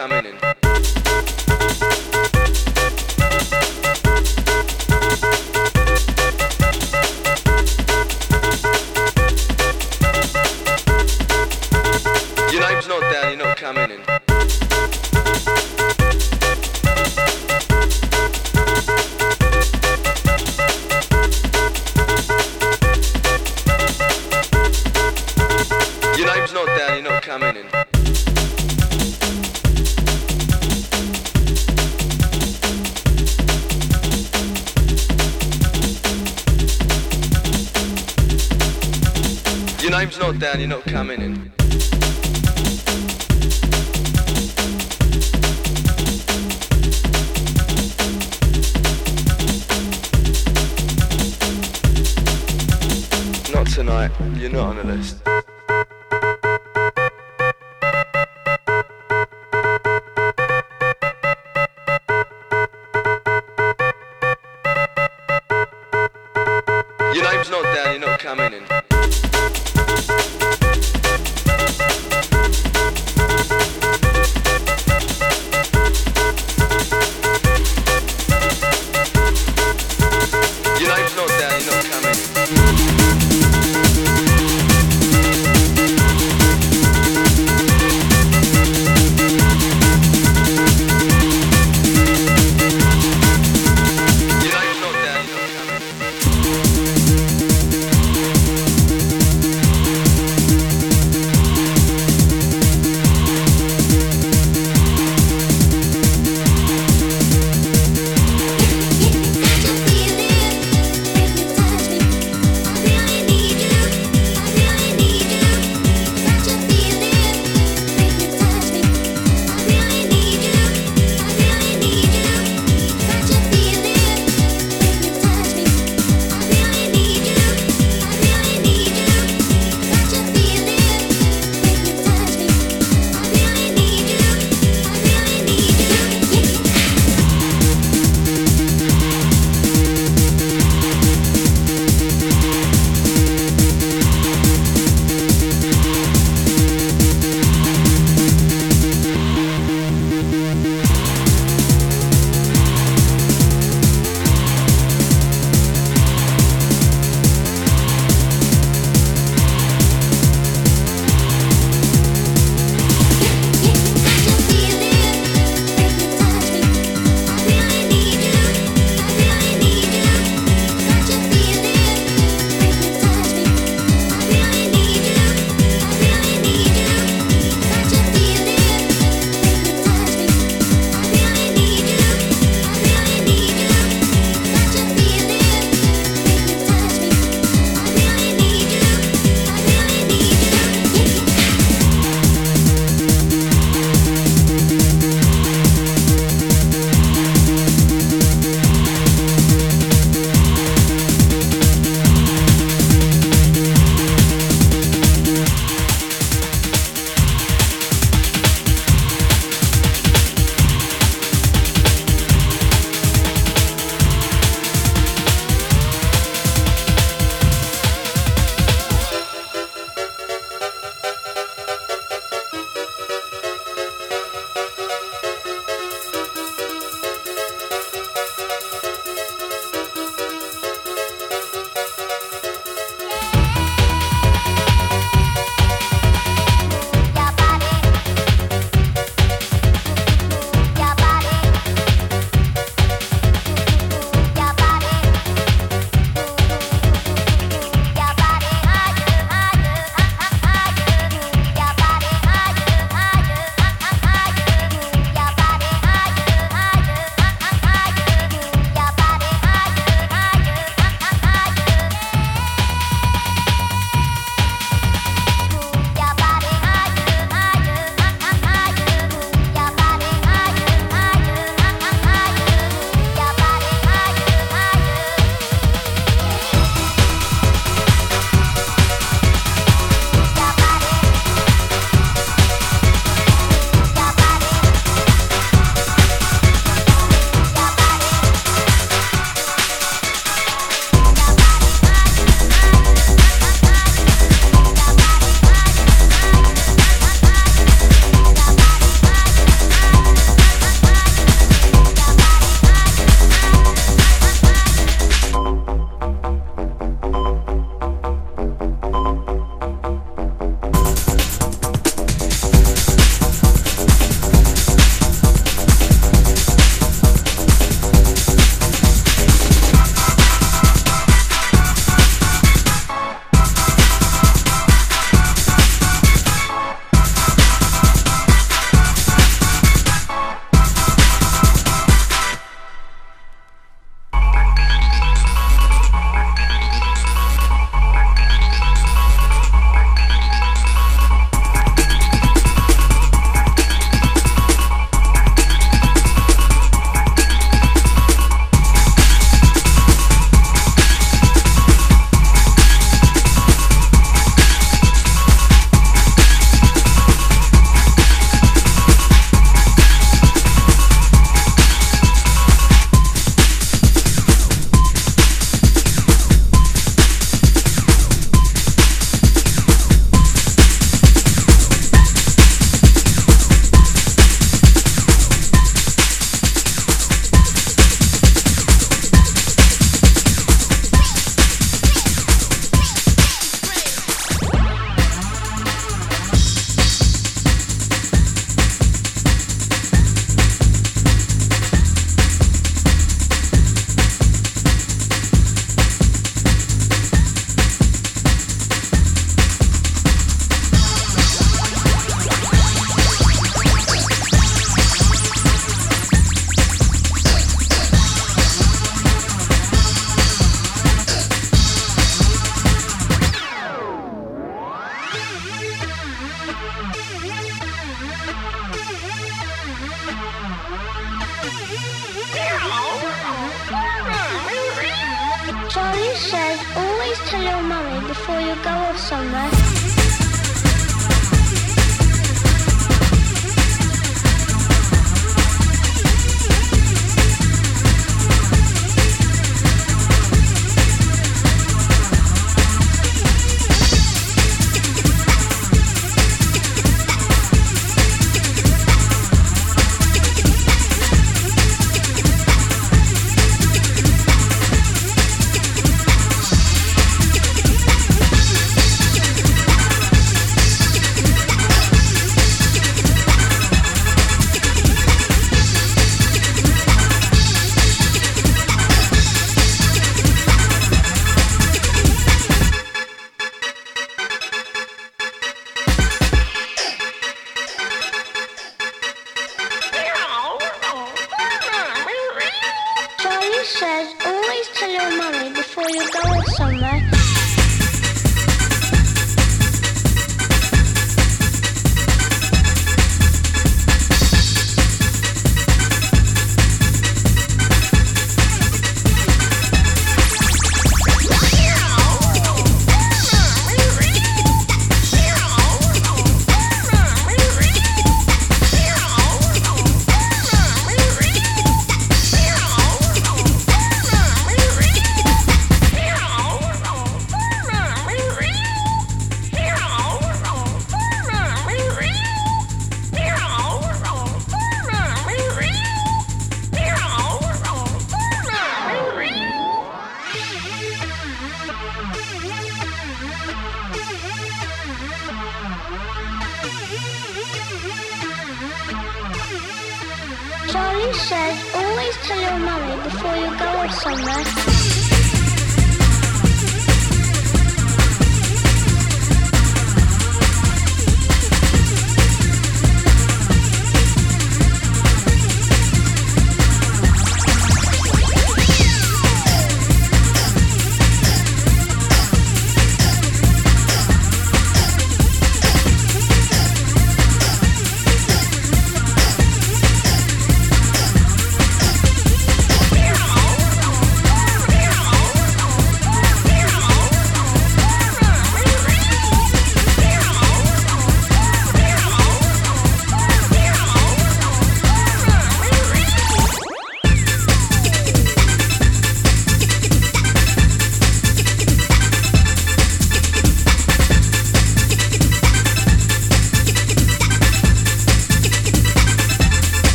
coming and down, you're not coming in.